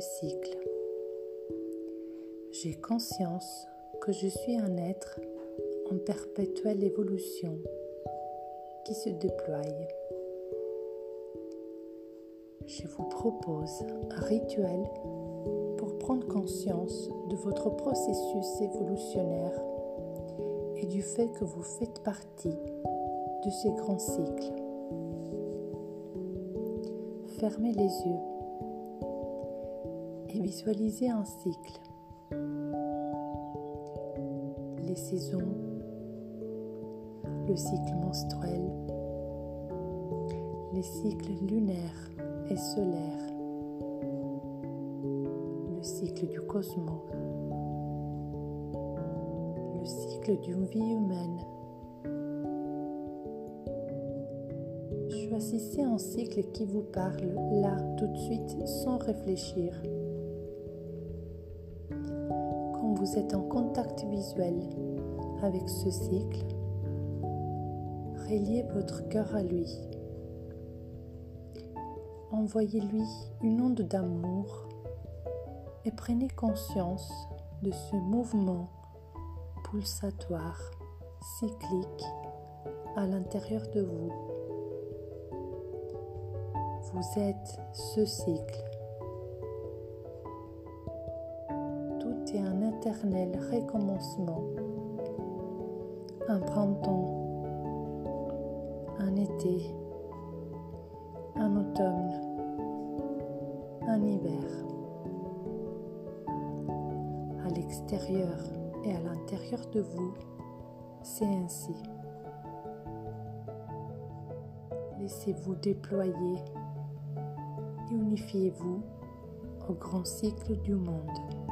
cycle. J'ai conscience que je suis un être en perpétuelle évolution qui se déploie. Je vous propose un rituel pour prendre conscience de votre processus évolutionnaire et du fait que vous faites partie de ces grands cycles. Fermez les yeux et visualisez un cycle. Les saisons, le cycle menstruel, les cycles lunaires et solaires, le cycle du cosmos, le cycle d'une vie humaine. Choisissez un cycle qui vous parle là tout de suite sans réfléchir. Vous êtes en contact visuel avec ce cycle, reliez votre cœur à lui. Envoyez-lui une onde d'amour et prenez conscience de ce mouvement pulsatoire, cyclique à l'intérieur de vous. Vous êtes ce cycle. Tout est un éternel recommencement. Un printemps, un été, un automne, un hiver. À l'extérieur et à l'intérieur de vous, c'est ainsi. Laissez-vous déployer et unifiez-vous au grand cycle du monde.